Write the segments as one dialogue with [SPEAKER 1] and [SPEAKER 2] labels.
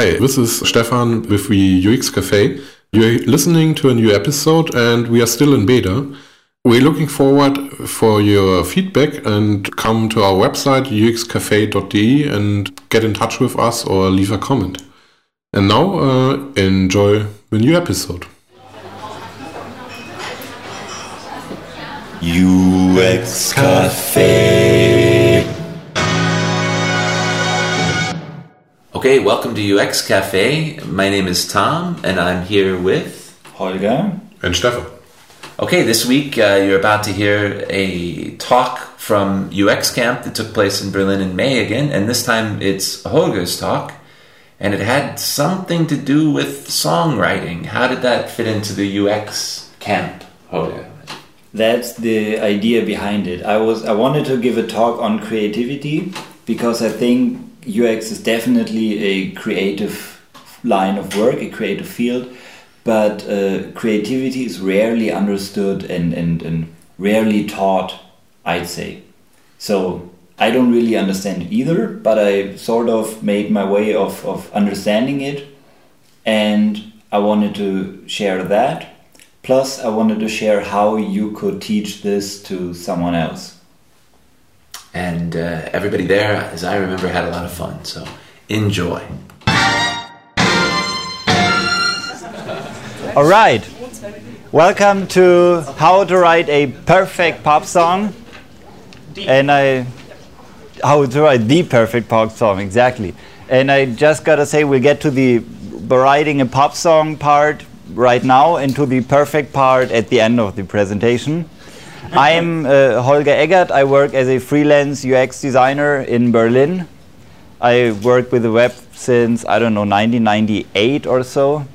[SPEAKER 1] Hi, this is Stefan with the UX Cafe. You're listening to a new episode and we are still in beta. We're looking forward for your feedback and come to our website uxcafe.de and get in touch with us or leave a comment. And now uh, enjoy the new episode.
[SPEAKER 2] UX Cafe.
[SPEAKER 3] Okay, welcome to UX Cafe. My name is Tom, and I'm here with
[SPEAKER 2] Holger.
[SPEAKER 1] And Stefan.
[SPEAKER 3] Okay, this week uh, you're about to hear a talk from UX Camp that took place in Berlin in May again, and this time it's Holger's talk, and it had something to do with songwriting. How did that fit into the UX Camp, Holger?
[SPEAKER 2] That's the idea behind it. I was I wanted to give a talk on creativity because I think UX is definitely a creative line of work, a creative field, but uh, creativity is rarely understood and, and, and rarely taught, I'd say. So I don't really understand it either, but I sort of made my way of, of understanding it and I wanted to share that. Plus, I wanted to share how you could teach this to someone else.
[SPEAKER 3] And uh, everybody there, as I remember, had a lot of fun. So enjoy.
[SPEAKER 4] All right. Welcome to How to Write a Perfect Pop Song. And I. How to write the perfect pop song, exactly. And I just gotta say, we'll get to the writing a pop song part right now and to the perfect part at the end of the presentation. I'm uh, Holger Eggert. I work as a freelance UX designer in Berlin. I work with the web since, I don't know, 1998 or so.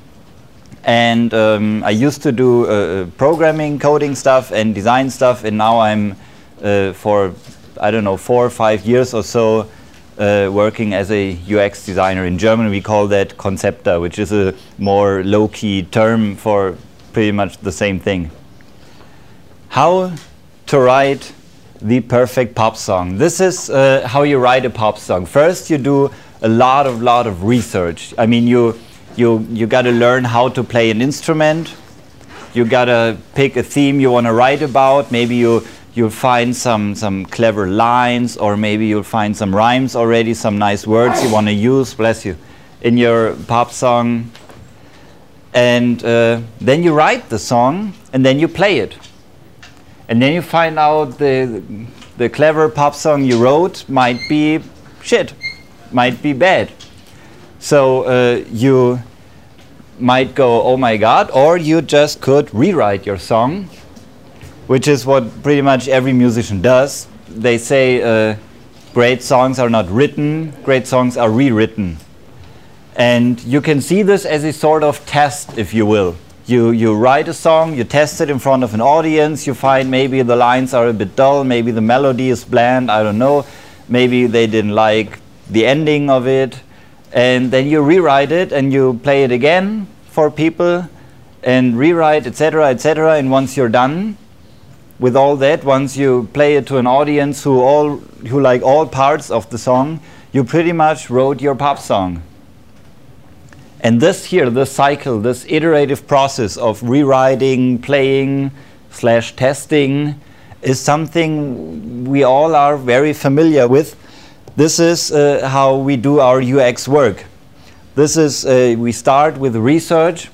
[SPEAKER 4] And um, I used to do uh, programming, coding stuff, and design stuff, and now I'm uh, for, I don't know, four or five years or so uh, working as a UX designer. In German, we call that Konzepter, which is a more low key term for pretty much the same thing. How to write the perfect pop song. This is uh, how you write a pop song. First, you do a lot of lot of research. I mean, you you you got to learn how to play an instrument. You got to pick a theme you want to write about. Maybe you you'll find some some clever lines, or maybe you'll find some rhymes already, some nice words you want to use. Bless you, in your pop song. And uh, then you write the song, and then you play it and then you find out the the clever pop song you wrote might be shit, might be bad. So uh, you might go, oh my god, or you just could rewrite your song, which is what pretty much every musician does. They say uh, great songs are not written, great songs are rewritten. And you can see this as a sort of test, if you will you, you write a song, you test it in front of an audience, you find maybe the lines are a bit dull, maybe the melody is bland, I don't know, maybe they didn't like the ending of it, and then you rewrite it and you play it again for people and rewrite, etc., etc., and once you're done with all that, once you play it to an audience who all who like all parts of the song, you pretty much wrote your pop song. And this here, this cycle, this iterative process of rewriting, playing, slash testing, is something we all are very familiar with. This is uh, how we do our UX work. This is, uh, we start with research,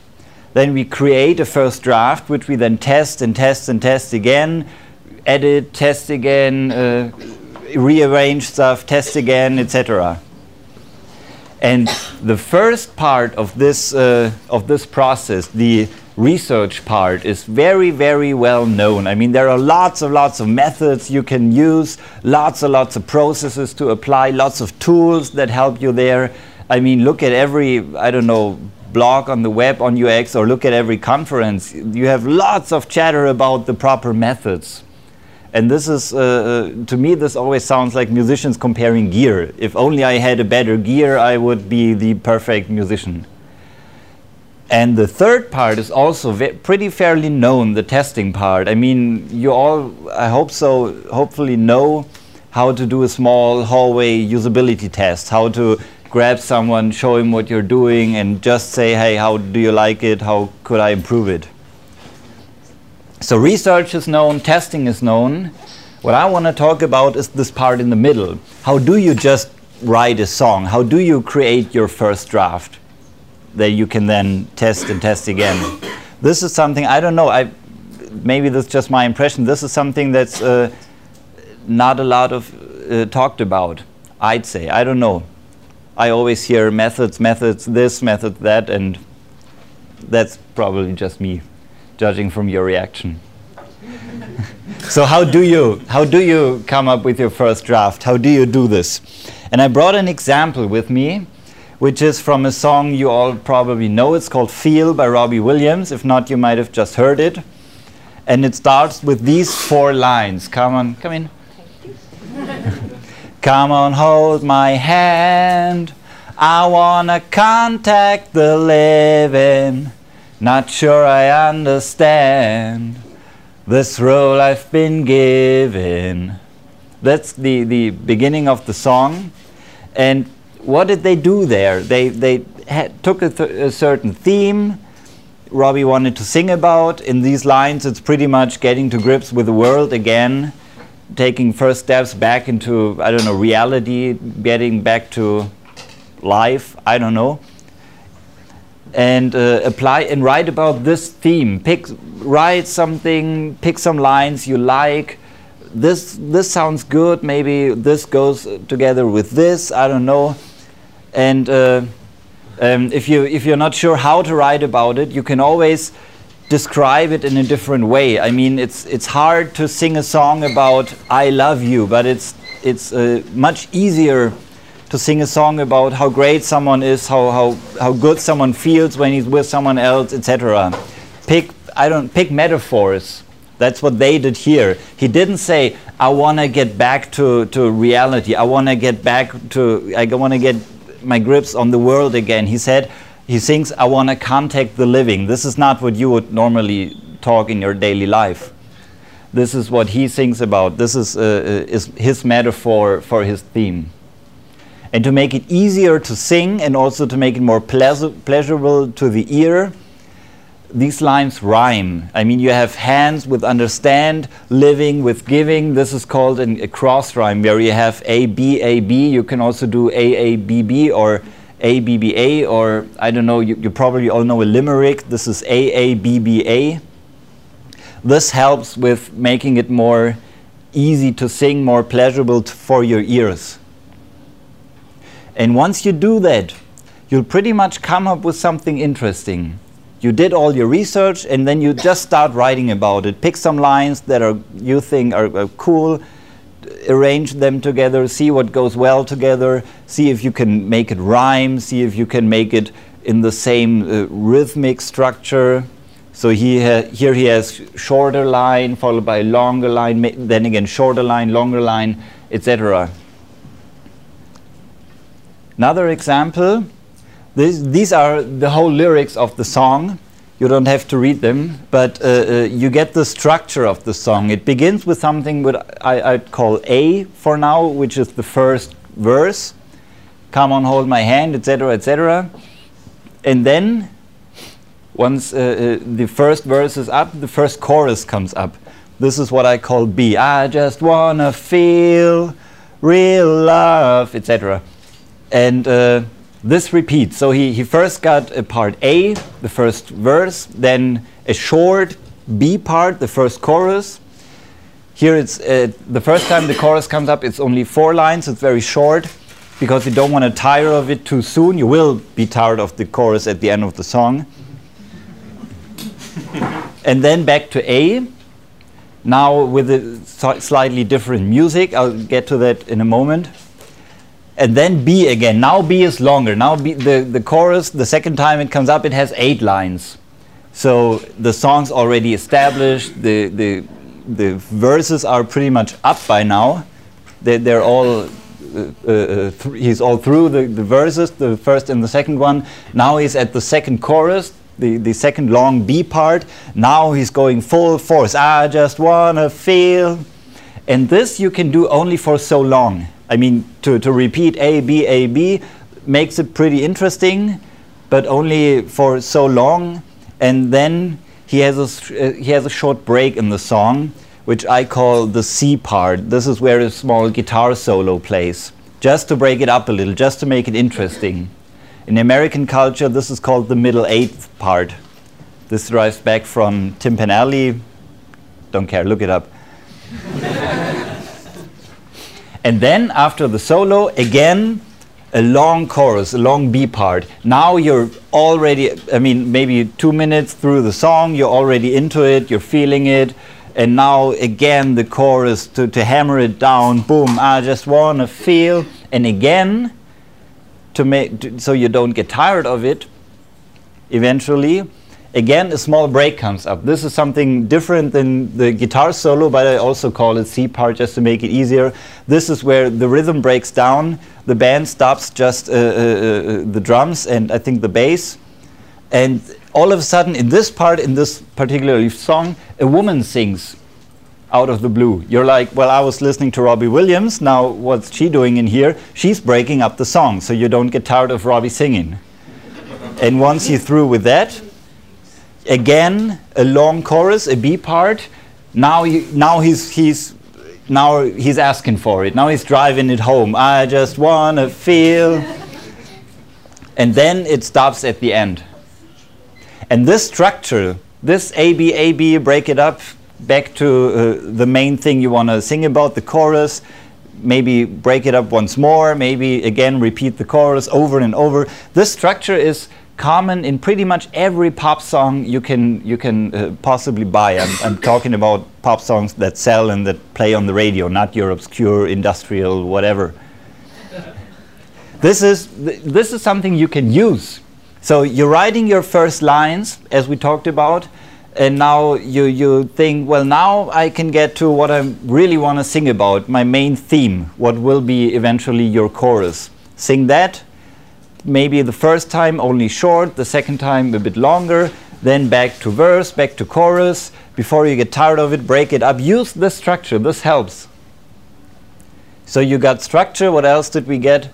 [SPEAKER 4] then we create a first draft, which we then test and test and test again, edit, test again, uh, rearrange stuff, test again, etc. And the first part of this, uh, of this process, the research part, is very, very well known. I mean, there are lots and lots of methods you can use, lots and lots of processes to apply, lots of tools that help you there. I mean, look at every, I don't know, blog on the web on UX or look at every conference. You have lots of chatter about the proper methods. And this is, uh, uh, to me, this always sounds like musicians comparing gear. If only I had a better gear, I would be the perfect musician. And the third part is also pretty fairly known, the testing part. I mean, you all, I hope so, hopefully know how to do a small hallway usability test, how to grab someone, show him what you're doing, and just say, hey, how do you like it? How could I improve it? So research is known, testing is known. What I want to talk about is this part in the middle. How do you just write a song? How do you create your first draft that you can then test and test again? This is something I don't know. I maybe that's just my impression. This is something that's uh, not a lot of uh, talked about. I'd say I don't know. I always hear methods, methods, this, method, that, and that's probably just me, judging from your reaction. so how do you how do you come up with your first draft? How do you do this? And I brought an example with me, which is from a song you all probably know. It's called "Feel" by Robbie Williams. If not, you might have just heard it. And it starts with these four lines. Come on, come in. come on, hold my hand. I wanna contact the living. Not sure I understand this role I've been given. That's the, the beginning of the song. And what did they do there? They, they had, took a, th- a certain theme Robbie wanted to sing about. In these lines, it's pretty much getting to grips with the world again, taking first steps back into, I don't know, reality, getting back to life, I don't know. And uh, apply and write about this theme. Pick, write something, pick some lines you like. This, this sounds good. Maybe this goes together with this. I don't know. And uh, um, if, you, if you're not sure how to write about it, you can always describe it in a different way. I mean, it's, it's hard to sing a song about I love you, but it's, it's uh, much easier to sing a song about how great someone is, how, how, how good someone feels when he's with someone else, etc. Pick, I don't, pick metaphors. That's what they did here. He didn't say, I want to get back to, to reality. I want to get back to, I want to get my grips on the world again. He said, he thinks, I want to contact the living. This is not what you would normally talk in your daily life. This is what he thinks about. This is, uh, uh, is his metaphor for his theme. And to make it easier to sing and also to make it more pleasur- pleasurable to the ear, these lines rhyme. I mean, you have hands with understand, living with giving. This is called an, a cross rhyme where you have A, B, A, B. You can also do A, A, B, B or A, B, B, A, or I don't know, you, you probably all know a limerick. This is A, A, B, B, A. This helps with making it more easy to sing, more pleasurable for your ears. And once you do that, you'll pretty much come up with something interesting. You did all your research and then you just start writing about it. Pick some lines that are you think are, are, cool arrange them together see what goes well together see if you can make it rhyme see if you can make it in the same uh, rhythmic structure. So he here he has shorter line followed by longer line then again shorter line longer line etc another example this, these are the whole lyrics of the song. You don't have to read them, but uh, uh, you get the structure of the song. It begins with something what I, I'd call A for now, which is the first verse. Come on, hold my hand, etc., etc. And then, once uh, uh, the first verse is up, the first chorus comes up. This is what I call B. I just wanna feel real love, etc. And uh, this repeats. So he, he first got a part A, the first verse, then a short B part, the first chorus. Here it's uh, the first time the chorus comes up, it's only four lines, it's very short because you don't want to tire of it too soon. You will be tired of the chorus at the end of the song. and then back to A. Now with a slightly different music. I'll get to that in a moment and then B again. Now B is longer. Now B, the, the chorus, the second time it comes up, it has eight lines. So the song's already established. The, the, the verses are pretty much up by now. They, they're all, uh, uh, th he's all through the, the verses, the first and the second one. Now he's at the second chorus, the, the second long B part. Now he's going full force. I just wanna feel. And this you can do only for so long. I mean, to, to repeat A, B, A, B, makes it pretty interesting, but only for so long. And then he has a, uh, he has a short break in the song, which I call the C part. This is where a small guitar solo plays, just to break it up a little, just to make it interesting. In American culture, this is called the middle eighth part. This derives back from Tin Pan Alley. Don't care, look it up. and then after the solo, again, a long chorus, a long B part. Now you're already, I mean, maybe two minutes through the song, you're already into it, you're feeling it. And now again, the chorus to, to hammer it down, boom, I just want to feel. And again, to make, to, so you don't get tired of it eventually Again, a small break comes up. This is something different than the guitar solo, but I also call it C part just to make it easier. This is where the rhythm breaks down, the band stops just uh, uh, uh, the drums and I think the bass. And all of a sudden, in this part, in this particular song, a woman sings out of the blue. You're like, well, I was listening to Robbie Williams. Now, what's she doing in here? She's breaking up the song, so you don't get tired of Robbie singing. and once you're through with that, again a long chorus, a B part. Now, he, now he's he's now he's asking for it. Now he's driving it home. I just wanna feel. and then it stops at the end. And this structure, this A B A B, break it up back to uh, the main thing you want to sing about, the chorus. Maybe break it up once more. Maybe again repeat the chorus over and over. This structure is common in pretty much every pop song you can you can uh, possibly buy. I'm, I'm, talking about pop songs that sell and that play on the radio, not your obscure industrial whatever. this is th this is something you can use. So you're writing your first lines, as we talked about, and now you you think, well, now I can get to what I really want to sing about, my main theme, what will be eventually your chorus. Sing that, maybe the first time only short, the second time a bit longer, then back to verse, back to chorus. Before you get tired of it, break it up. Use this structure, this helps. So you got structure, what else did we get?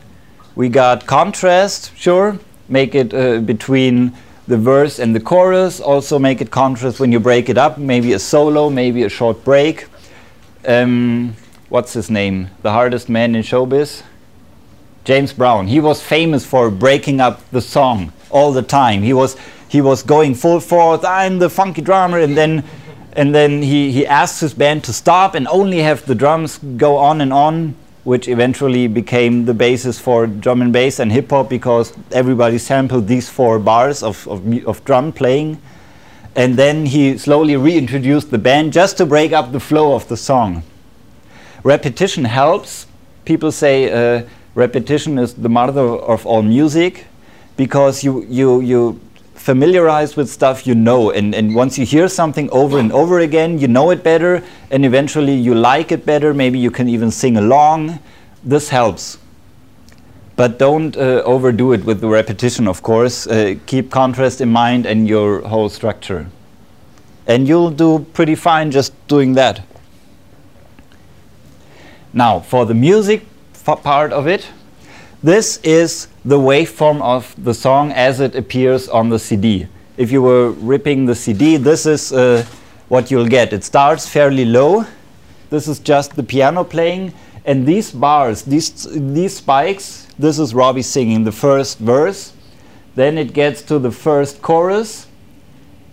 [SPEAKER 4] We got contrast, sure, make it uh, between the verse and the chorus, also make it contrast when you break it up, maybe a solo, maybe a short break. Um, what's his name? The hardest man in showbiz? James Brown. He was famous for breaking up the song all the time. He was he was going full force. I'm the funky drummer, and then and then he he asked his band to stop and only have the drums go on and on, which eventually became the basis for drum and bass and hip hop because everybody sampled these four bars of of, of drum playing. And then he slowly reintroduced the band just to break up the flow of the song. Repetition helps. People say. Uh, repetition is the mother of all music because you you you familiarize with stuff you know and, and once you hear something over and over again you know it better and eventually you like it better. Maybe you can even sing along. This helps. But don't uh, overdo it with the repetition of course. Uh, keep contrast in mind and your whole structure. And you'll do pretty fine just doing that. Now for the music part of it. This is the waveform of the song as it appears on the CD. If you were ripping the CD, this is uh, what you'll get. It starts fairly low. This is just the piano playing. And these bars, these, these spikes, this is Robbie singing the first verse. Then it gets to the first chorus.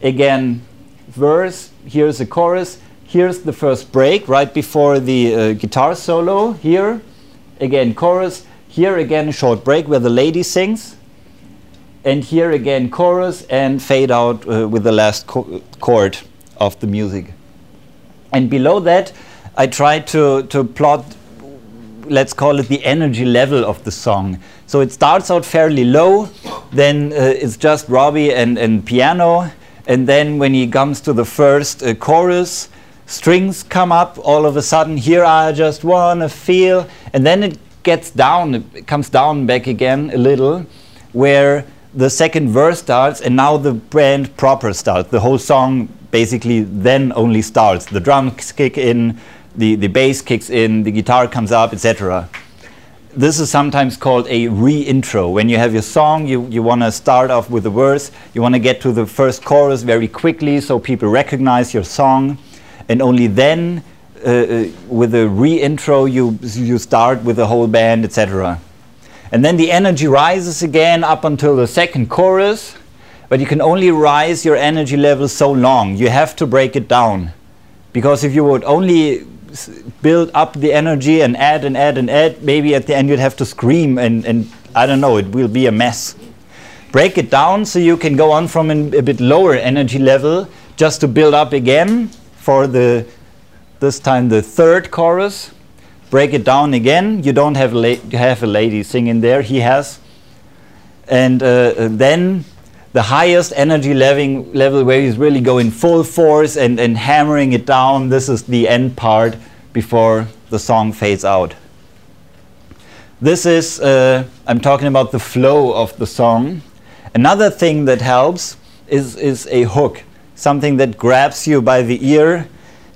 [SPEAKER 4] Again, verse, here's the chorus. Here's the first break right before the uh, guitar solo here again chorus, here again a short break where the lady sings, and here again chorus and fade out uh, with the last co chord of the music. And below that, I try to, to plot, let's call it the energy level of the song. So it starts out fairly low, then uh, it's just Robbie and, and piano, and then when he comes to the first uh, chorus, strings come up all of a sudden here i just want to feel and then it gets down it comes down back again a little where the second verse starts and now the band proper starts. The whole song basically then only starts. The drums kick in the, the bass kicks in the guitar comes up etc this is sometimes called a re-intro. When you have your song, you, you want to start off with the verse, you want to get to the first chorus very quickly so people recognize your song, and only then, uh, uh with a re-intro, you, you start with the whole band, etc. And then the energy rises again up until the second chorus, but you can only rise your energy level so long. You have to break it down. Because if you would only build up the energy and add and add and add, maybe at the end you'd have to scream and, and I don't know, it will be a mess. Break it down so you can go on from an, a bit lower energy level just to build up again for the this time the third chorus. Break it down again. You don't have la- have a lady singing there. He has, and uh, then the highest energy level, level where he's really going full force and, and hammering it down. This is the end part before the song fades out. This is, uh, I'm talking about the flow of the song. Another thing that helps is, is a hook, something that grabs you by the ear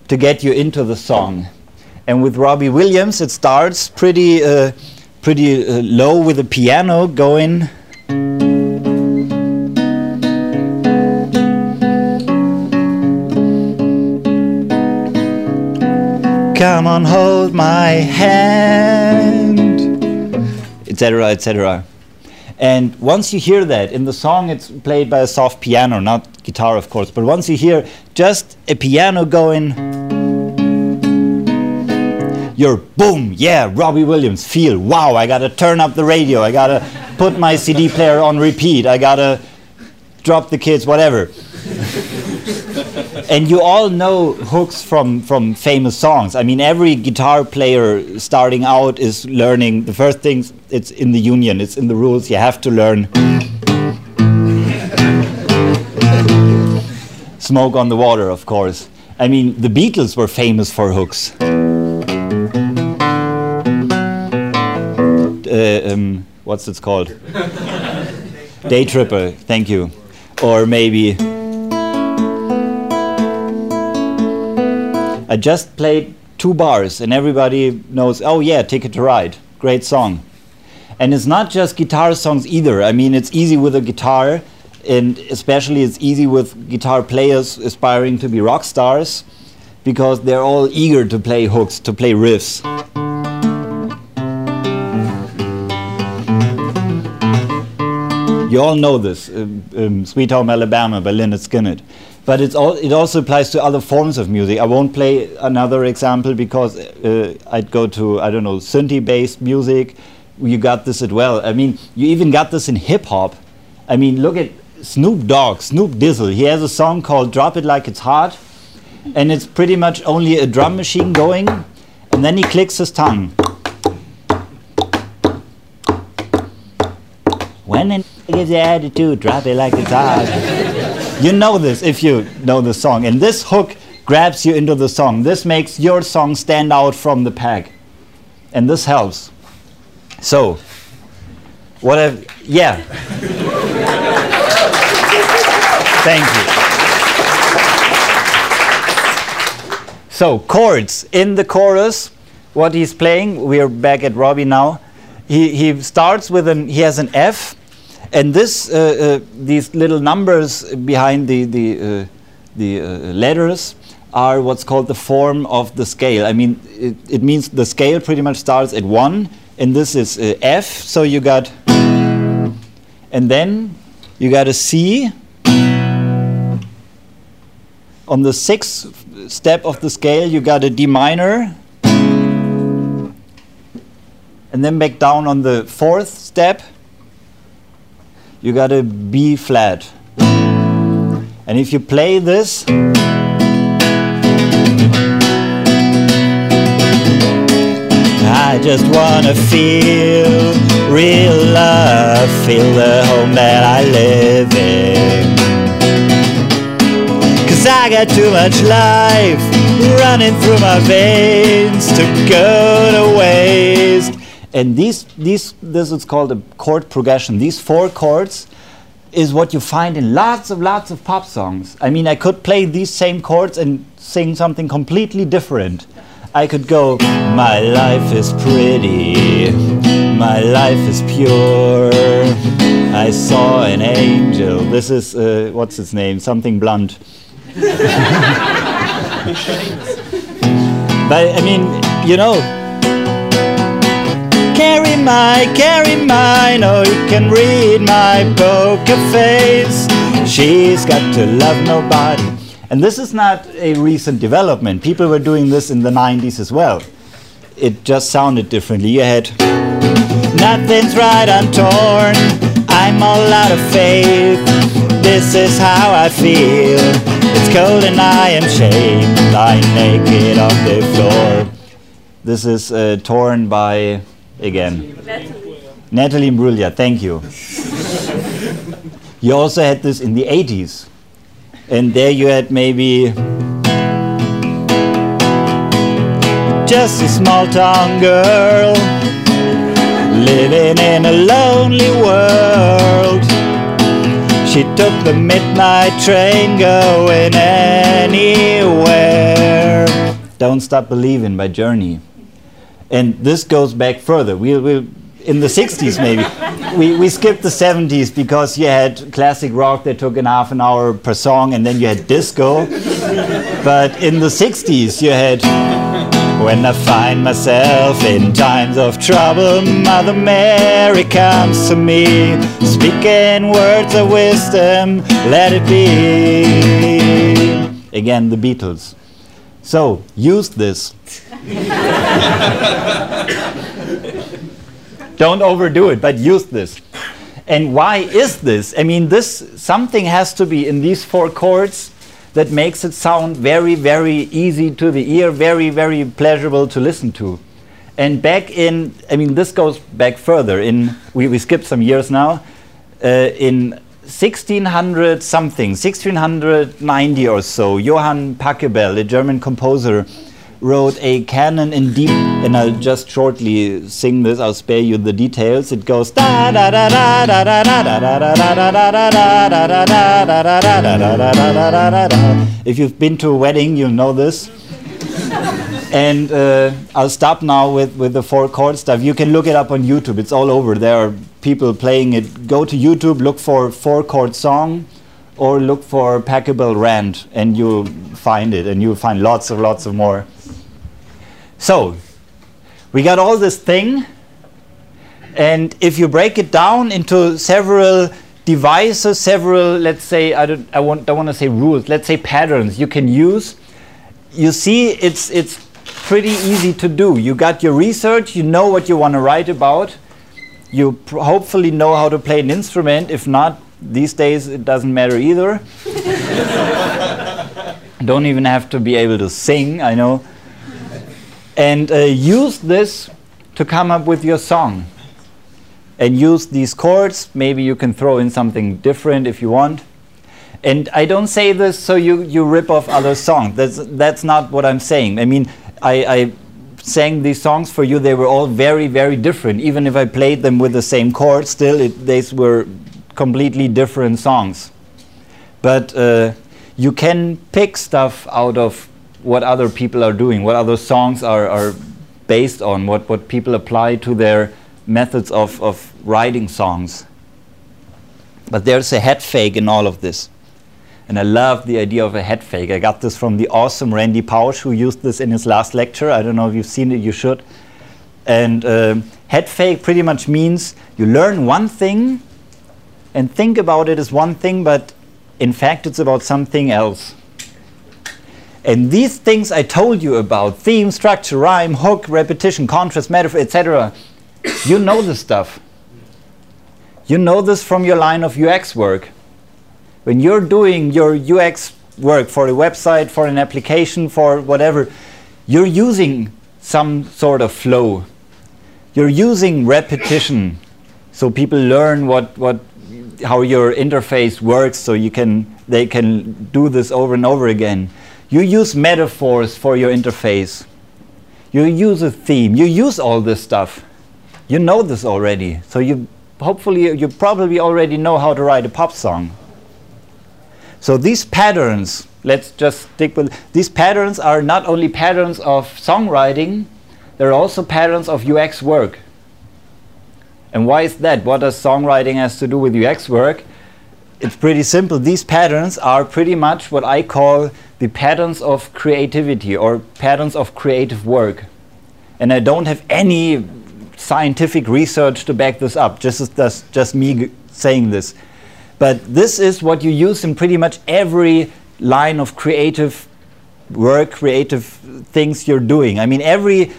[SPEAKER 4] to get you into the song. And with Robbie Williams, it starts pretty, uh, pretty uh, low with the piano going. Come on, hold my hand, etc., etc. And once you hear that in the song, it's played by a soft piano, not guitar, of course. But once you hear just a piano going, you're boom, yeah, Robbie Williams, feel, wow, I gotta turn up the radio, I gotta put my CD player on repeat, I gotta drop the kids, whatever and you all know hooks from from famous songs. I mean, every guitar player starting out is learning the first things. It's in the union. It's in the rules. You have to learn. Smoke on the water, of course. I mean, the Beatles were famous for hooks. Uh, um, what's it called? Day Tripper. Thank you. Or maybe. I just played two bars and everybody knows, oh yeah, Ticket to Ride, great song. And it's not just guitar songs either. I mean, it's easy with a guitar, and especially it's easy with guitar players aspiring to be rock stars because they're all eager to play hooks, to play riffs. You all know this, um, um, Sweet Home Alabama by Lynyrd Skynyrd but it's all, it also applies to other forms of music. I won't play another example because uh, I'd go to I don't know synthie-based music. You got this as well. I mean, you even got this in hip hop. I mean, look at Snoop Dogg, Snoop Dizzle. He has a song called "Drop It Like It's Hot," and it's pretty much only a drum machine going, and then he clicks his tongue. When it gives the attitude, drop it like it's hot. You know this if you know the song. And this hook grabs you into the song. This makes your song stand out from the pack. And this helps. So, what have, yeah. Thank you. So, chords in the chorus, what he's playing, we are back at Robbie now. He, he starts with an, he has an F and this, uh, uh, these little numbers behind the, the, uh, the letters are what's called the form of the scale. I mean, it, it means the scale pretty much starts at 1, and this is F, so you got, and then you got a C. On the sixth step of the scale, you got a D minor. And then back down on the fourth step, you got a B flat. And if you play this, I just wanna feel real love, feel the home that I live in. Cause I got too much life running through my veins to go to waste. And these, these, this is called a chord progression. These four chords is what you find in lots of lots of pop songs. I mean, I could play these same chords and sing something completely different. I could go, My life is pretty, my life is pure. I saw an angel. This is, uh, what's its name? Something blunt. but I mean, you know, carry my, carry mine. Oh, you can read my poker face. She's got to love nobody. And this is not a recent development. People were doing this in the 90s as well. It just sounded differently. You had nothing's right, I'm torn. I'm all out of faith. This is how I feel. It's cold and I am shamed, lying naked on the floor. This is uh, torn by, again, Natalie Imbruglia. Thank you. you also had this in the 80s. And there you had maybe just a small town girl living in a lonely world. She took the midnight train going anywhere. Don't Stop Believing by Journey. And this goes back further. We'll, we'll in the 60s maybe. we, we skipped the 70s because you had classic rock that took an half an hour per song and then you had disco. but in the 60s you had when I find myself in times of trouble, Mother Mary comes to me, speaking words of wisdom, let it be. Again, the Beatles. So, use this. Don't overdo it, but use this. And why is this? I mean, this something has to be in these four chords that makes it sound very, very easy to the ear, very, very pleasurable to listen to. And back in, I mean, this goes back further. In we, we skipped some years now. Uh, in 1600 something, 1690 or so, Johann Pachelbel, a German composer, wrote a canon in D, and I'll just shortly sing this. I'll spare you the details. It goes da da da da da da da da da da da da da da da da da da da. If you've been to a wedding, you'll know this. And uh, I'll stop now with, with the four chord stuff. You can look it up on YouTube. It's all over. There are people playing it. Go to YouTube, look for four chord song, or look for Pachelbel Rant, and you'll find it. And you'll find lots of lots of more. So, we got all this thing, and if you break it down into several devices, several, let's say, I don't, I want, don't want to say rules, let's say patterns you can use, you see it's, it's pretty easy to do. You got your research, you know what you want to write about, you hopefully know how to play an instrument. If not, these days it doesn't matter either. don't even have to be able to sing, I know and uh, use this to come up with your song. And use these chords. Maybe you can throw in something different if you want. And I don't say this so you, you rip off other songs. That's, that's not what I'm saying. I mean, I, I sang these songs for you. They were all very, very different. Even if I played them with the same chords, still, it, were completely different songs. But uh, you can pick stuff out of what other people are doing, what other songs are, are based on, what, what people apply to their methods of, of writing songs. But there's a head fake in all of this. And I love the idea of a head fake. I got this from the awesome Randy Pausch, who used this in his last lecture. I don't know if you've seen it, you should. And uh, head fake pretty much means you learn one thing and think about it as one thing, but in fact, it's about something else. And these things I told you about theme, structure, rhyme, hook, repetition, contrast, metaphor, etc. you know this stuff. You know this from your line of UX work. When you're doing your UX work for a website, for an application, for whatever, you're using some sort of flow. You're using repetition so people learn what, what how your interface works so you can they can do this over and over again you use metaphors for your interface. You use a theme. You use all this stuff. You know this already. So you hopefully you probably already know how to write a pop song. So these patterns, let's just stick with these patterns are not only patterns of songwriting, they're also patterns of UX work. And why is that? What does songwriting has to do with UX work? It's pretty simple. These patterns are pretty much what I call the patterns of creativity or patterns of creative work. And I don't have any scientific research to back this up, just as just me saying this. But this is what you use in pretty much every line of creative work, creative things you're doing. I mean, every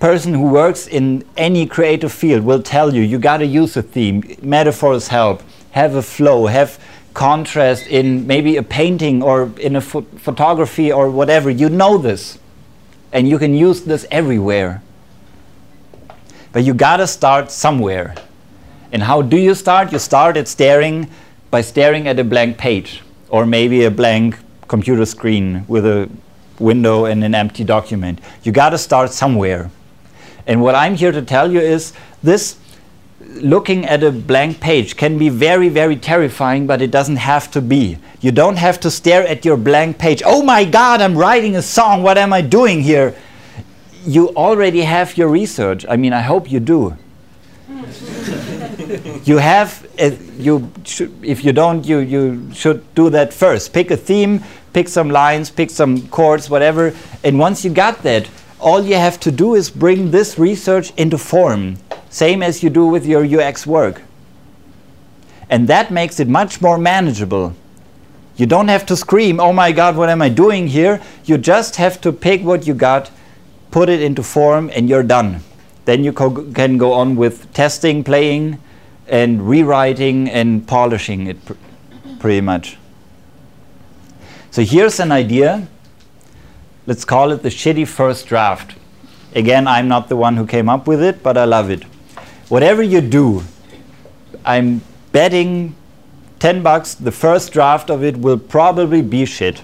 [SPEAKER 4] person who works in any creative field will tell you you got to use a theme. Metaphors help. Have a flow. Have contrast in maybe a painting or in a ph photography or whatever. You know this. And you can use this everywhere. But you got to start somewhere. And how do you start? You start at staring by staring at a blank page or maybe a blank computer screen with a window and an empty document. You got to start somewhere. And what I'm here to tell you is this looking at a blank page can be very, very terrifying, but it doesn't have to be. You don't have to stare at your blank page. Oh my God, I'm writing a song. What am I doing here? You already have your research. I mean, I hope you do. you have, uh, you should, if you don't, you, you should do that first. Pick a theme, pick some lines, pick some chords, whatever. And once you got that, all you have to do is bring this research into form, same as you do with your UX work. And that makes it much more manageable. You don't have to scream, oh my God, what am I doing here? You just have to pick what you got, put it into form, and you're done. Then you can go on with testing, playing, and rewriting and polishing it pr pretty much. So here's an idea let's call it the shitty first draft. Again, I'm not the one who came up with it, but I love it. Whatever you do, I'm betting 10 bucks the first draft of it will probably be shit.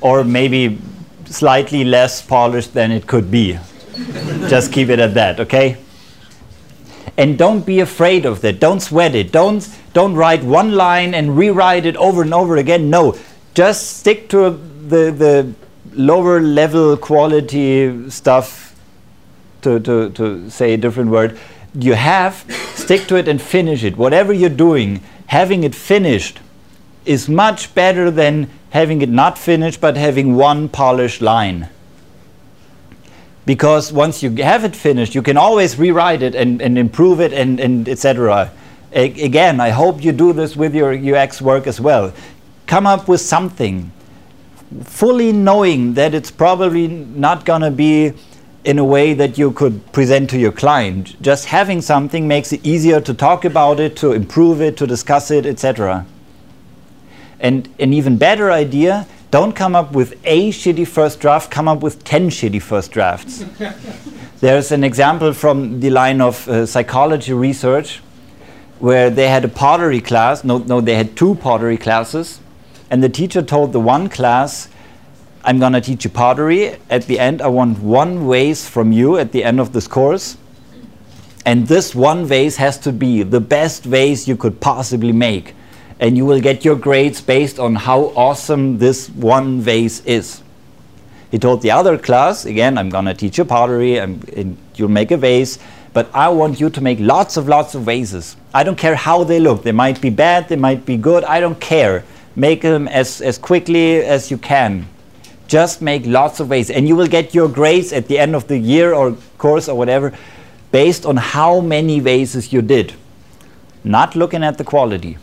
[SPEAKER 4] Or maybe slightly less polished than it could be. Just keep it at that, okay? And don't be afraid of that. Don't sweat it. Don't, don't write one line and rewrite it over and over again. No, just stick to the, the lower level quality stuff, to, to, to say a different word, you have, stick to it and finish it. Whatever you're doing, having it finished is much better than having it not finished but having one polished line. Because once you have it finished, you can always rewrite it and, and improve it and, and etc. Again, I hope you do this with your UX work as well. Come up with something fully knowing that it's probably not going to be in a way that you could present to your client. Just having something makes it easier to talk about it, to improve it, to discuss it, etc. And an even better idea, don't come up with a shitty first draft, come up with 10 shitty first drafts. There's an example from the line of uh, psychology research where they had a pottery class, no, no, they had two pottery classes, and the teacher told the one class, I'm going to teach you pottery. At the end, I want one vase from you at the end of this course. And this one vase has to be the best vase you could possibly make. And you will get your grades based on how awesome this one vase is. He told the other class, again, I'm going to teach you pottery, and you'll make a vase, but I want you to make lots of lots of vases. I don't care how they look. They might be bad, they might be good, I don't care make them as, as quickly as you can. Just make lots of ways, and you will get your grades at the end of the year or course or whatever based on how many vases you did, not looking at the quality.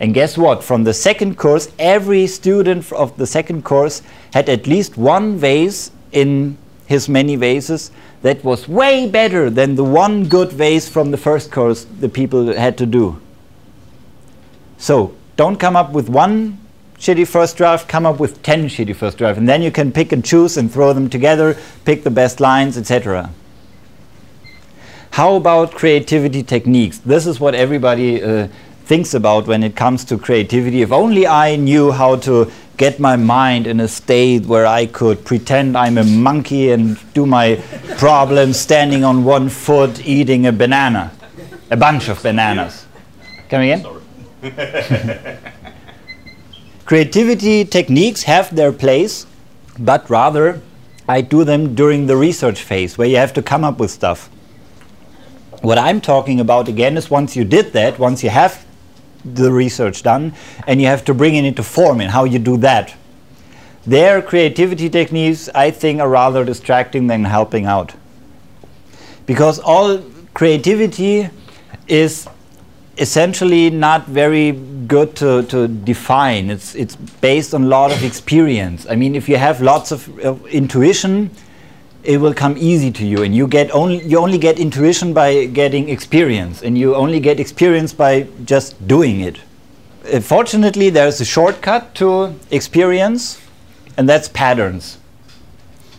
[SPEAKER 4] And guess what? From the second course, every student of the second course had at least one vase in his many vases that was way better than the one good vase from the first course the people had to do. So don't come up with one shitty first draft, come up with 10 shitty first draft. And then you can pick and choose and throw them together, pick the best lines, etc. How about creativity techniques? This is what everybody uh, thinks about when it comes to creativity. If only I knew how to get my mind in a state where I could pretend I'm a monkey and do my problems standing on one foot eating a banana, a bunch of bananas. Come again? Creativity techniques have their place, but rather I do them during the research phase where you have to come up with stuff. What I'm talking about again is once you did that, once you have the research done, and you have to bring it into form and how you do that. Their creativity techniques, I think, are rather distracting than helping out. Because all creativity is essentially not very good to, to define. It's, it's based on a lot of experience. I mean, if you have lots of, of intuition, it will come easy to you and you get only you only get intuition by getting experience and you only get experience by just doing it uh, fortunately there's a shortcut to experience and that's patterns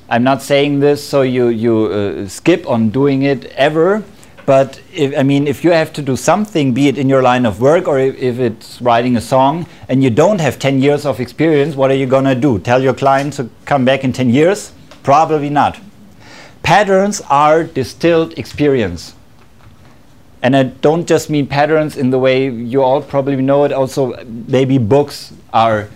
[SPEAKER 4] i'm not saying this so you you uh, skip on doing it ever but if, I mean, if you have to do something, be it in your line of work or if, if it's writing a song, and you don't have 10 years of experience, what are you going to do? Tell your client to come back in 10 years? Probably not. Patterns are distilled experience. And I don't just mean patterns in the way you all probably know it, also, maybe books are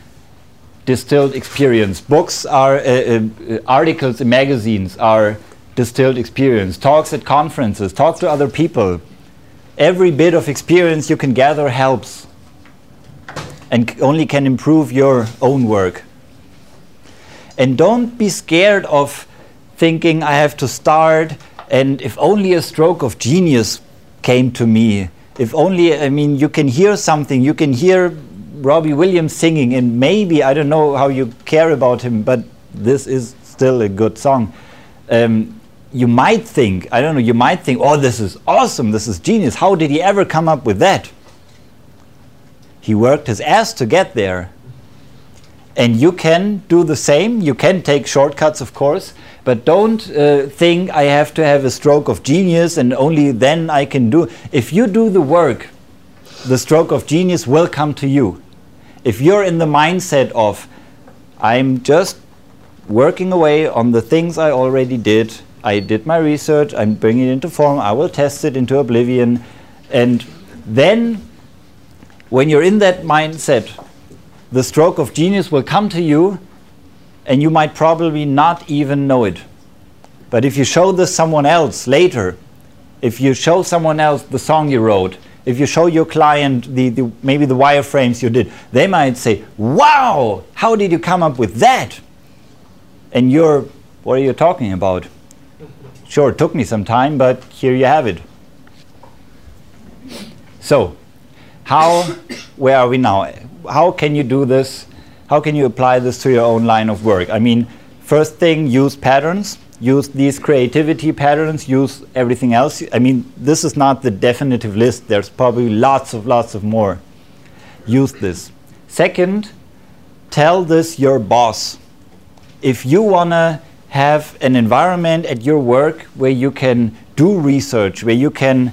[SPEAKER 4] distilled experience. Books are uh, uh, articles in magazines are distilled experience, talks at conferences, talk to other people. Every bit of experience you can gather helps and only can improve your own work. And don't be scared of thinking I have to start and if only a stroke of genius came to me. If only, I mean, you can hear something, you can hear Robbie Williams singing, and maybe, I don't know how you care about him, but this is still a good song. Um, you might think, I don't know, you might think, oh, this is awesome, this is genius. How did he ever come up with that? He worked his ass to get there. And you can do the same. You can take shortcuts, of course, but don't uh, think I have to have a stroke of genius and only then I can do. If you do the work, the stroke of genius will come to you. If you're in the mindset of, I'm just working away on the things I already did, I did my research, I'm bringing it into form, I will test it into oblivion. And then, when you're in that mindset, the stroke of genius will come to you, and you might probably not even know it. But if you show this someone else later, if you show someone else the song you wrote, if you show your client the, the, maybe the wireframes you did, they might say, "Wow, how did you come up with that?" And you're, what are you talking about? Sure, it took me some time, but here you have it. So, how, where are we now? How can you do this? How can you apply this to your own line of work? I mean, first thing, use patterns. Use these creativity patterns. Use everything else. I mean, this is not the definitive list. There's probably lots of lots of more. Use this. Second, tell this your boss. If you wanna have an environment at your work where you can do research, where you can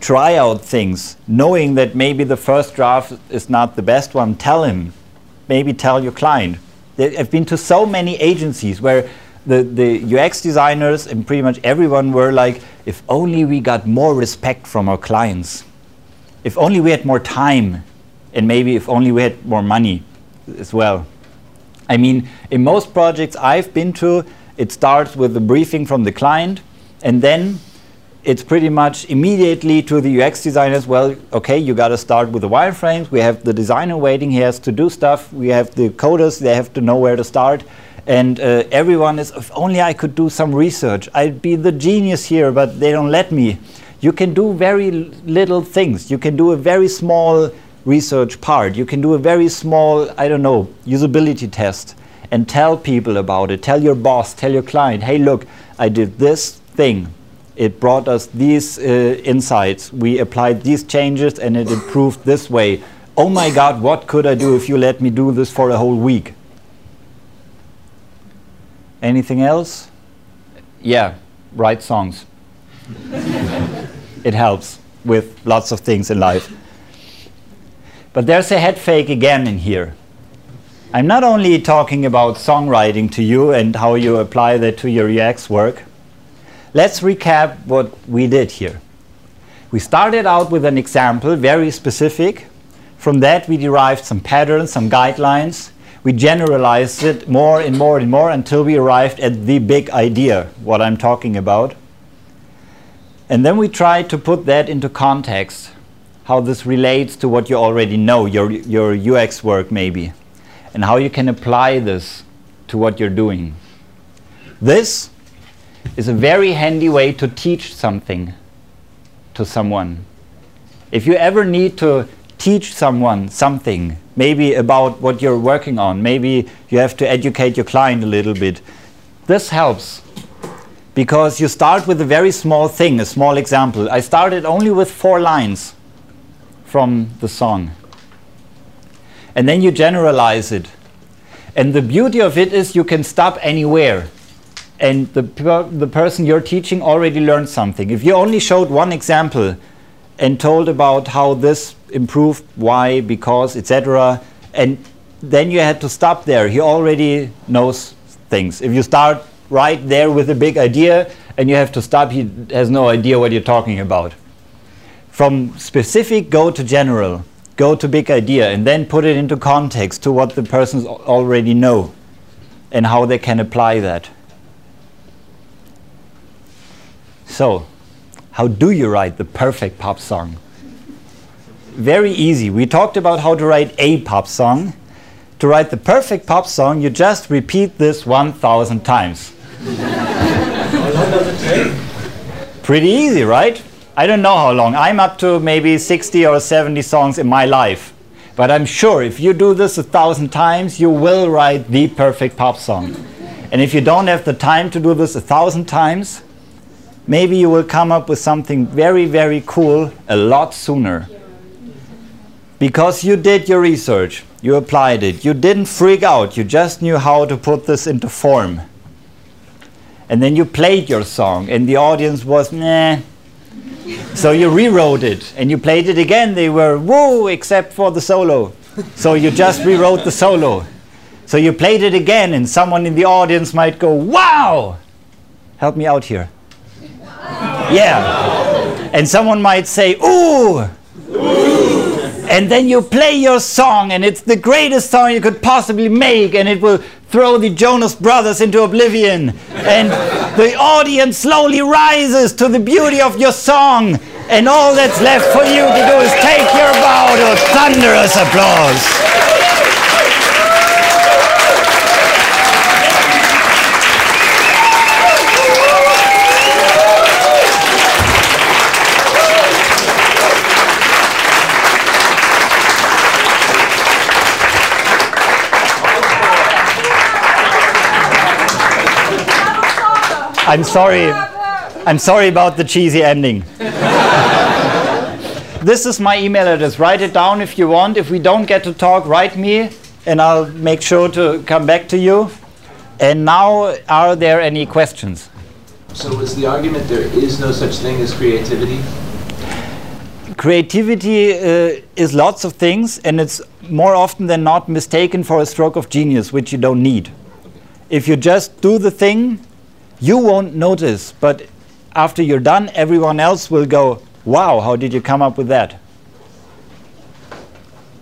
[SPEAKER 4] try out things, knowing that maybe the first draft is not the best one, tell him. Maybe tell your client. I've been to so many agencies where the, the UX designers and pretty much everyone were like, if only we got more respect from our clients, if only we had more time, and maybe if only we had more money as well. I mean, in most projects I've been to, it starts with the briefing from the client, and then it's pretty much immediately to the UX designers. Well, okay, you got to start with the wireframes. We have the designer waiting; he has to do stuff. We have the coders; they have to know where to start. And uh, everyone is. If only I could do some research, I'd be the genius here, but they don't let me. You can do very little things. You can do a very small research part. You can do a very small, I don't know, usability test and tell people about it. Tell your boss, tell your client, hey, look, I did this thing. It brought us these uh, insights. We applied these changes and it improved this way. Oh my God, what could I do if you let me do this for a whole week? Anything else? Yeah, write songs. it helps with lots of things in life. But there's a head fake again in here. I'm not only talking about songwriting to you and how you apply that to your UX work. Let's recap what we did here. We started out with an example, very specific. From that, we derived some patterns, some guidelines. We generalized it more and more and more until we arrived at the big idea, what I'm talking about. And then we tried to put that into context, how this relates to what you already know, your, your UX work maybe, and how you can apply this to what you're doing. This is a very handy way to teach something to someone. If you ever need to teach someone something, maybe about what you're working on, maybe you have to educate your client a little bit, this helps because you start with a very small thing, a small example. I started only with four lines from the song. And then you generalize it. And the beauty of it is you can stop anywhere. And the, the person you're teaching already learned something. If you only showed one example and told about how this improved, why, because, etc., and then you had to stop there. He already knows things. If you start right there with a big idea and you have to stop, he has no idea what you're talking about. From specific, go to general, go to big idea, and then put it into context to what the persons already know and how they can apply that. So, how do you write the perfect pop song? Very easy. We talked about how to write a pop song. To write the perfect pop song, you just repeat this 1,000 times. How long does it take? Pretty easy, right? I don't know how long. I'm up to maybe 60 or 70 songs in my life. But I'm sure if you do this a thousand times, you will write the perfect pop song. And if you don't have the time to do this a thousand times, maybe you will come up with something very, very cool a lot sooner. Because you did your research, you applied it, you didn't freak out, you just knew how to put this into form and then you played your song and the audience was nah so you rewrote it and you played it again. They were whoa except for the solo. So you just rewrote the solo. So you played it again and someone in the audience might go wow! Help me out here. Yeah. And someone might say ooh. And then you play your song and it's the greatest song you could possibly make and it will throw the Jonas Brothers into oblivion. And the audience slowly rises to the beauty of your song. And all that's left for you to do is take your bow to thunderous applause. I'm sorry. I'm sorry about the cheesy ending. this is my email address. Write it down if you want. If we don't get to talk, write me and I'll make sure to come back to you. And now, are there any questions?
[SPEAKER 3] So, is the argument there is no such thing as creativity?
[SPEAKER 4] Creativity uh, is lots of things, and it's more often than not mistaken for a stroke of genius, which you don't need. If you just do the thing you won't notice, but after you're done, everyone else will go, wow, how did you come up with that?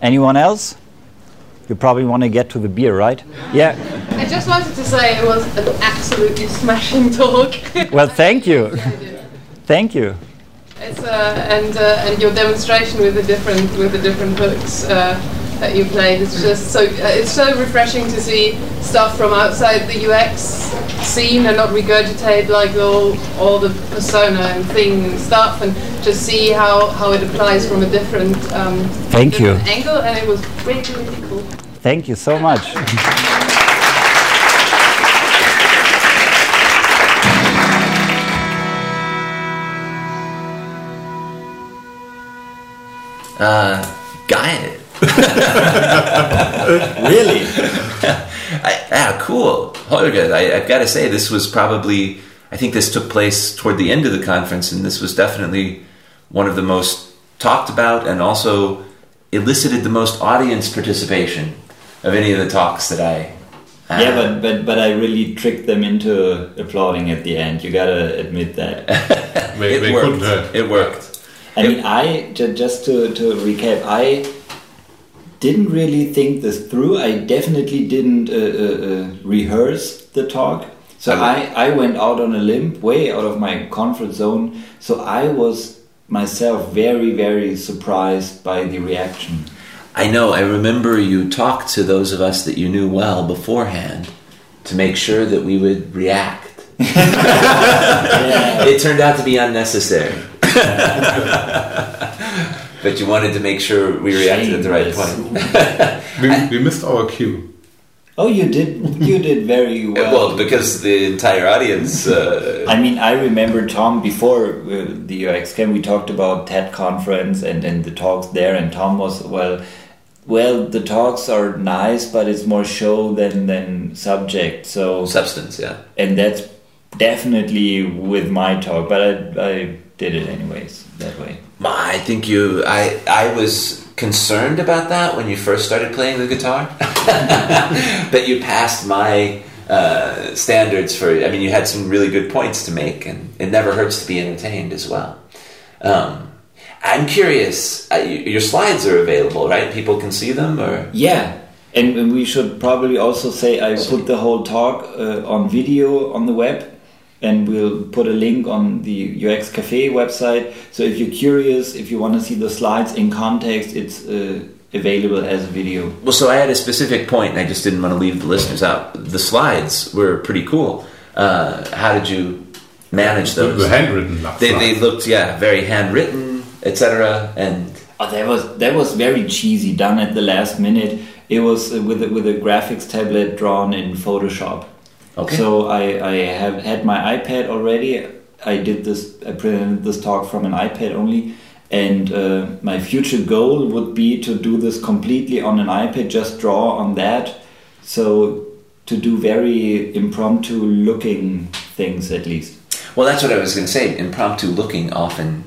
[SPEAKER 4] Anyone else? You probably want to get to the beer, right? Yeah.
[SPEAKER 5] I just wanted to say it was an absolutely smashing talk.
[SPEAKER 4] well, thank you. thank you.
[SPEAKER 5] It's uh, and uh, and your demonstration with the different with the different books. Uh, that you played. It's just so uh, it's so refreshing to see stuff from outside the UX scene and not regurgitate like all all the persona and thing and stuff, and just see how, how it applies from a different um,
[SPEAKER 4] thank
[SPEAKER 5] different
[SPEAKER 4] you
[SPEAKER 5] angle. And it was really really cool.
[SPEAKER 4] Thank you so much.
[SPEAKER 3] Uh, Guy
[SPEAKER 2] really?
[SPEAKER 3] I, yeah, cool. Holger, I, I've got to say, this was probably, I think this took place toward the end of the conference, and this was definitely one of the most talked about and also elicited the most audience participation of any of the talks that I.
[SPEAKER 2] Uh, yeah, but, but but I really tricked them into applauding at the end. You gotta admit that.
[SPEAKER 3] it,
[SPEAKER 1] they
[SPEAKER 3] worked. It worked.
[SPEAKER 2] I mean, I just to to recap, I didn't really think this through. I definitely didn't uh, uh, uh, rehearse the talk.
[SPEAKER 4] So
[SPEAKER 3] I
[SPEAKER 4] I, I went out on a limb, way out of my comfort zone. So I was myself very, very surprised by the reaction.
[SPEAKER 3] I know. I remember you talked to those of us that you knew well beforehand to make sure that we would react. It turned out to be unnecessary. but you wanted to make sure we reacted at the right
[SPEAKER 4] Shameless.
[SPEAKER 3] point.
[SPEAKER 1] We, we missed our cue.
[SPEAKER 4] Oh, you did you did very well.
[SPEAKER 3] Well, because the entire audience. Uh,
[SPEAKER 4] I mean, I remember Tom before uh, the UX camp. We talked about TED conference and, and the talks there, and Tom was well. Well, the talks are nice, but it's more show than than subject. So
[SPEAKER 3] substance, yeah.
[SPEAKER 4] and that's definitely with my talk, but I, I did it anyways that way.
[SPEAKER 3] I think you. I I was concerned about that when you first started playing the guitar. but you passed my uh, standards for. I mean, you had some really good points to make, and it never hurts to be entertained as well. Um, I'm curious. Uh, your slides are available, right? People can see them, or
[SPEAKER 4] Yeah, and, and we should probably also say I put the whole talk uh, on video on the web, and we'll put a link on the UX Cafe website. So if you're curious, if you want to see the slides in context, it's uh, available as a video.
[SPEAKER 3] Well, so I had a specific point, and I just didn't want to leave the listeners out. The slides were pretty cool. Uh, how did you manage
[SPEAKER 1] The,
[SPEAKER 3] those?
[SPEAKER 1] the handwritten
[SPEAKER 3] They, they looked, yeah, very handwritten, etc. And
[SPEAKER 4] Oh, that was that was very cheesy, done at the last minute. It was uh, with a, with a graphics tablet drawn in Photoshop.
[SPEAKER 3] Okay,
[SPEAKER 4] So I, I have had my iPad already. I did this. I presented this talk from an iPad only, and uh, my future goal would be to do this completely on an iPad. Just draw on that. So to do very impromptu looking things at least.
[SPEAKER 3] well, that's what I was going to say. Impromptu looking often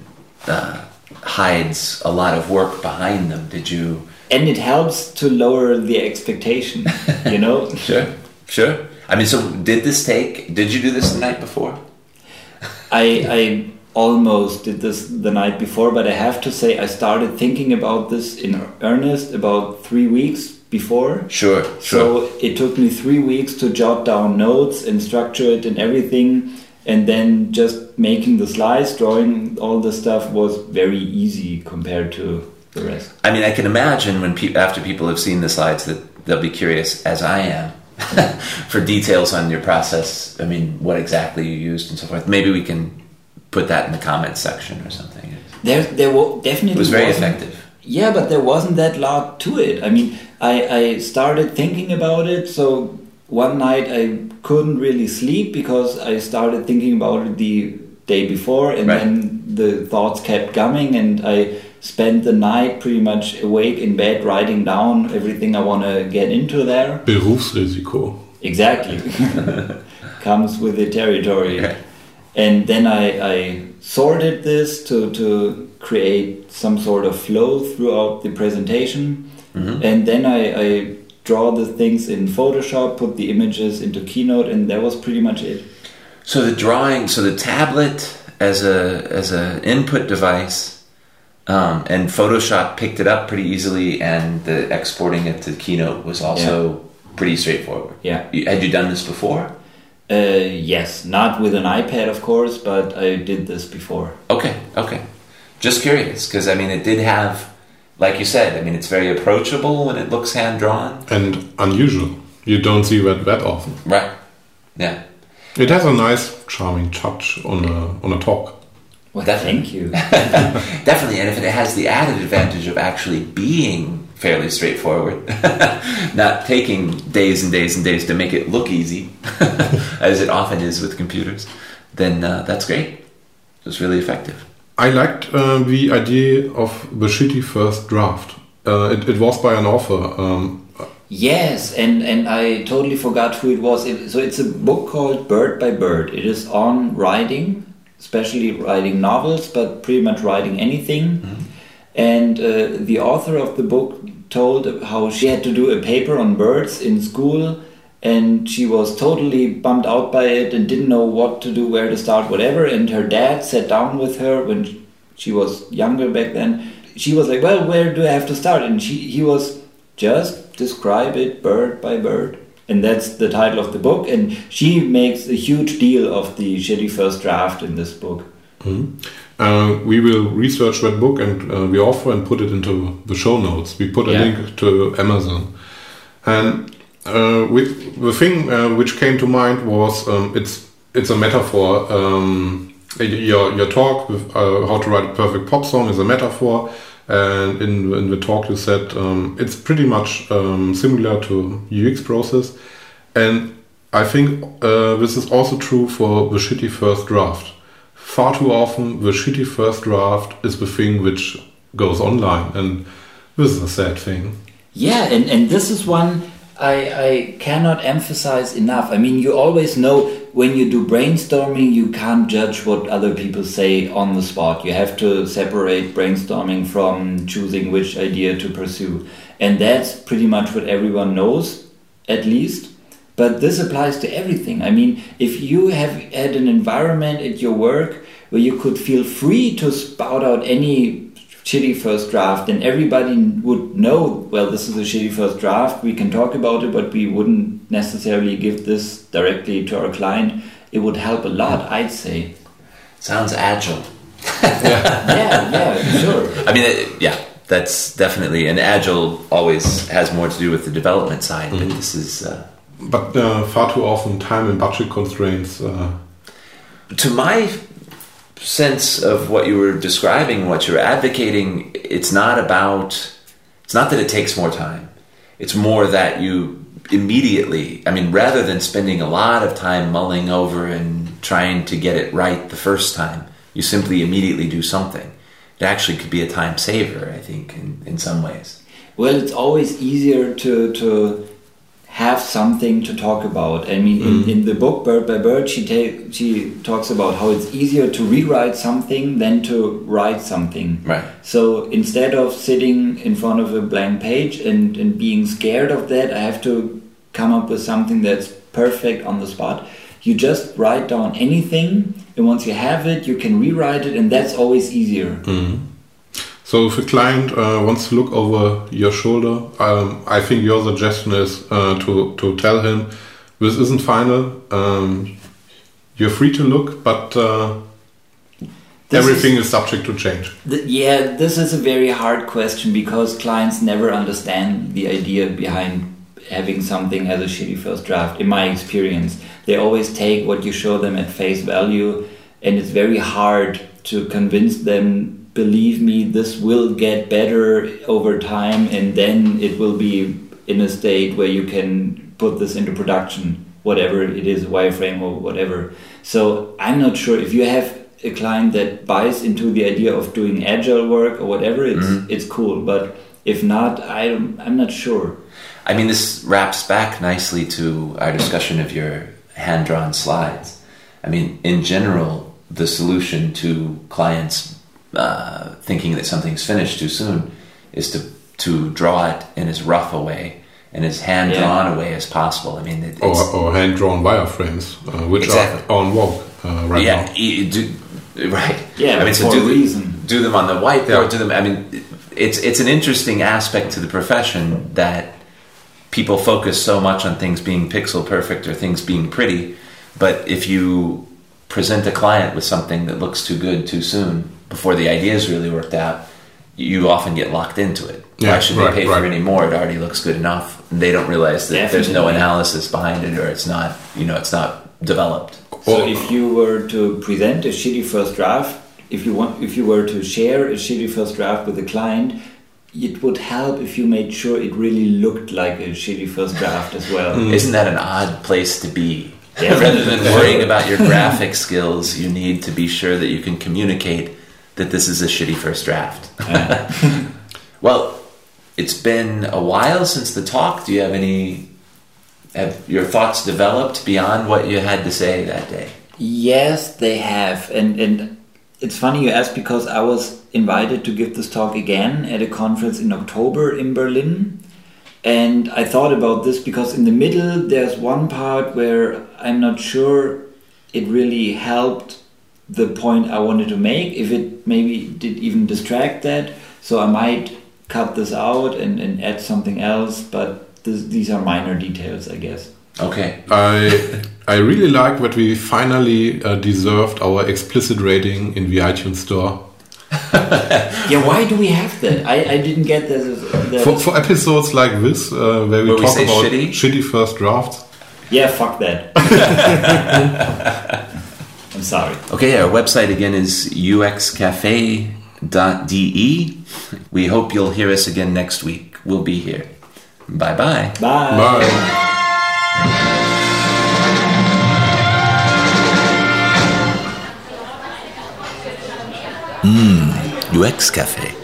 [SPEAKER 3] uh, hides a lot of work behind them. Did you?
[SPEAKER 4] And it helps to lower the expectation. You know.
[SPEAKER 3] Sure, sure. I mean, so did this take? Did you do this the night before?
[SPEAKER 4] I, I almost did this the night before, but I have to say I started thinking about this in earnest about three weeks before.
[SPEAKER 3] Sure, sure.
[SPEAKER 4] So it took me three weeks to jot down notes and structure it and everything, and then just making the slides, drawing all the stuff was very easy compared to the rest.
[SPEAKER 3] I mean, I can imagine when pe- after people have seen the slides that they'll be curious, as I am, for details on your process. I mean, what exactly you used and so forth. Maybe we can put that in the comments section or something.
[SPEAKER 4] There, there wa- definitely
[SPEAKER 3] It was very effective.
[SPEAKER 4] Yeah, but there wasn't that lot to it. I mean, I, I started thinking about it. So one night I couldn't really sleep because I started thinking about it the day before, and
[SPEAKER 3] Right.
[SPEAKER 4] then the thoughts kept coming, and I spent the night pretty much awake in bed writing down everything I want to get into there.
[SPEAKER 1] Berufsrisiko.
[SPEAKER 4] Exactly. Comes with the territory.
[SPEAKER 3] Okay.
[SPEAKER 4] And then I, I sorted this to, to create some sort of flow throughout the presentation.
[SPEAKER 3] Mhm.
[SPEAKER 4] And then I, I draw the things in Photoshop, put the images into Keynote, and that was pretty much it.
[SPEAKER 3] So the drawing, so the tablet as a as an input device, um, and Photoshop picked it up pretty easily, and the exporting it to Keynote was also pretty straightforward.
[SPEAKER 4] Yeah.
[SPEAKER 3] Had you done this before?
[SPEAKER 4] Uh, yes, not with an iPad, of course, but I did this before.
[SPEAKER 3] Okay, okay. Just curious, because I mean, it did have, like you said, I mean, it's very approachable when it looks hand drawn.
[SPEAKER 1] And unusual. You don't see that that often.
[SPEAKER 3] Right. Yeah.
[SPEAKER 1] It has a nice, charming touch on a, on a talk.
[SPEAKER 4] Well,
[SPEAKER 3] Definitely.
[SPEAKER 4] thank you.
[SPEAKER 3] Definitely, and if it has the added advantage of actually being fairly straightforward, not taking days and days and days to make it look easy, as it often is with computers, then uh, that's great. It's really effective.
[SPEAKER 1] I liked uh, the idea of the shitty first draft. Uh, it, it was by an author. Um,
[SPEAKER 4] Yes, and, and I totally forgot who it was. It, so it's a book called Bird by Bird. It is on writing, especially writing novels, but pretty much writing anything. And uh, the author of the book told how she had to do a paper on birds in school, and she was totally bummed out by it and didn't know what to do, where to start, whatever. And her dad sat down with her when she was younger back then. She was like, "Well, where do I have to start?" And she he was just describe it bird by bird. And that's the title of the book. And she makes a huge deal of the shitty first draft in this book.
[SPEAKER 1] Mhm. Uh, we will research that book and uh, we offer and put it into the show notes. We put a
[SPEAKER 4] Yeah.
[SPEAKER 1] link to Amazon. And uh, with, the thing uh, which came to mind was um, it's it's a metaphor. Um, your your talk with uh, how to write a perfect pop song is a metaphor, and in in the talk you said um, it's pretty much um, similar to UX process, and I think uh, this is also true for the shitty first draft. Far too often, the shitty first draft is the thing which goes online, and this is a sad thing.
[SPEAKER 4] Yeah, and, and this is one I, I cannot emphasize enough. I mean, you always know when you do brainstorming, you can't judge what other people say on the spot. You have to separate brainstorming from choosing which idea to pursue. And that's pretty much what everyone knows, at least. But this applies to everything. I mean, if you have had an environment at your work where you could feel free to spout out any shitty first draft and everybody would know well this is a shitty first draft we can talk about it but we wouldn't necessarily give this directly to our client it would help a lot i'd say
[SPEAKER 3] Sounds agile.
[SPEAKER 4] yeah yeah sure
[SPEAKER 3] I mean, it, yeah, that's definitely and agile always has more to do with the development side, but this is. Uh,
[SPEAKER 1] But uh, far too often, time and budget constraints. Uh,
[SPEAKER 3] to my sense of what you were describing, what you're advocating, it's not about, it's not that it takes more time. It's more that you immediately, I mean, rather than spending a lot of time mulling over and trying to get it right the first time, you simply immediately do something. It actually could be a time saver, I think, in, in some ways.
[SPEAKER 4] well it's always easier to to have something to talk about i mean in, mm-hmm. in the book bird by bird she ta- she talks about how it's easier to rewrite something than to write something
[SPEAKER 3] Right.
[SPEAKER 4] So instead of sitting in front of a blank page and, and being scared of that, I have to come up with something that's perfect on the spot. You just write down anything, and once you have it, you can rewrite it, and that's always easier. Mm-hmm.
[SPEAKER 1] So, if a client uh, wants to look over your shoulder, um, I think your suggestion is uh, to to tell him this isn't final. Um, you're free to look, but uh, everything
[SPEAKER 4] is-
[SPEAKER 1] is subject to change.
[SPEAKER 4] Th- yeah, this is a very hard question because clients never understand the idea behind having something as a shitty first draft. In my experience, they always take what you show them at face value, and it's very hard to convince them. Believe me, this will get better over time, and then it will be in a state where you can put this into production, whatever it is, wireframe or whatever. So I'm not sure if you have a client that buys into the idea of doing agile work or whatever, it's mm-hmm. it's cool. But if not, I'm I'm not sure.
[SPEAKER 3] I mean, this wraps back nicely to our discussion of your hand drawn slides. I mean, in general, the solution to clients uh, thinking that something's finished too soon is to, to draw it in as rough a way and as hand drawn a way as possible. I mean, it,
[SPEAKER 1] Or,
[SPEAKER 3] it's,
[SPEAKER 1] or hand-drawn wireframes, uh, which
[SPEAKER 3] Exactly.
[SPEAKER 1] are on vogue uh, right
[SPEAKER 3] yeah,
[SPEAKER 1] now.
[SPEAKER 3] e- do, right.
[SPEAKER 4] Yeah,
[SPEAKER 3] I mean, so do,
[SPEAKER 4] a
[SPEAKER 3] the-
[SPEAKER 4] reason.
[SPEAKER 3] do them on the whiteboard.
[SPEAKER 1] Yeah.
[SPEAKER 3] Do them. I mean, it's it's an interesting aspect to the profession that people focus so much on things being pixel perfect or things being pretty, but if you present a client with something that looks too good too soon before the idea's really worked out, you often get locked into it. Why
[SPEAKER 1] Yeah,
[SPEAKER 3] should
[SPEAKER 1] right,
[SPEAKER 3] they pay for
[SPEAKER 1] right.
[SPEAKER 3] any more? It already looks good enough. And they don't realize that there's no analysis behind it, or it's not, you know, it's not developed.
[SPEAKER 4] So if you were to present a shitty first draft, if you want, if you were to share a shitty first draft with a client, it would help if you made sure it really looked like a shitty first draft as well. Mm.
[SPEAKER 3] Isn't that an odd place to be?
[SPEAKER 4] Yeah.
[SPEAKER 3] Rather than worrying about your graphic skills, you need to be sure that you can communicate that this is a shitty first draft. well, it's been a while since the talk. Do you have any? Have your thoughts developed beyond what you had to say that day?
[SPEAKER 4] Yes, they have, and and it's funny you ask because I was invited to give this talk again at a conference in October in Berlin, and I thought about this because in the middle there's one part where I'm not sure it really helped the point I wanted to make. If it maybe did even distract that, so I might cut this out and, and add something else. But this, these are minor details, I guess.
[SPEAKER 3] Okay.
[SPEAKER 1] I I really like that we finally uh, deserved our explicit rating in the iTunes store.
[SPEAKER 4] Yeah, why do we have that? I, I didn't get the. the
[SPEAKER 1] For, for episodes like this, uh, where we
[SPEAKER 3] Where
[SPEAKER 1] talk
[SPEAKER 3] say
[SPEAKER 1] about
[SPEAKER 3] shitty?
[SPEAKER 1] shitty first drafts,
[SPEAKER 4] yeah, fuck that. I'm sorry.
[SPEAKER 3] Okay, our website again is uxcafe.de. We hope you'll hear us again next week. We'll be here. Bye bye. Hmm.
[SPEAKER 4] Bye.
[SPEAKER 1] Bye.
[SPEAKER 3] UX Cafe.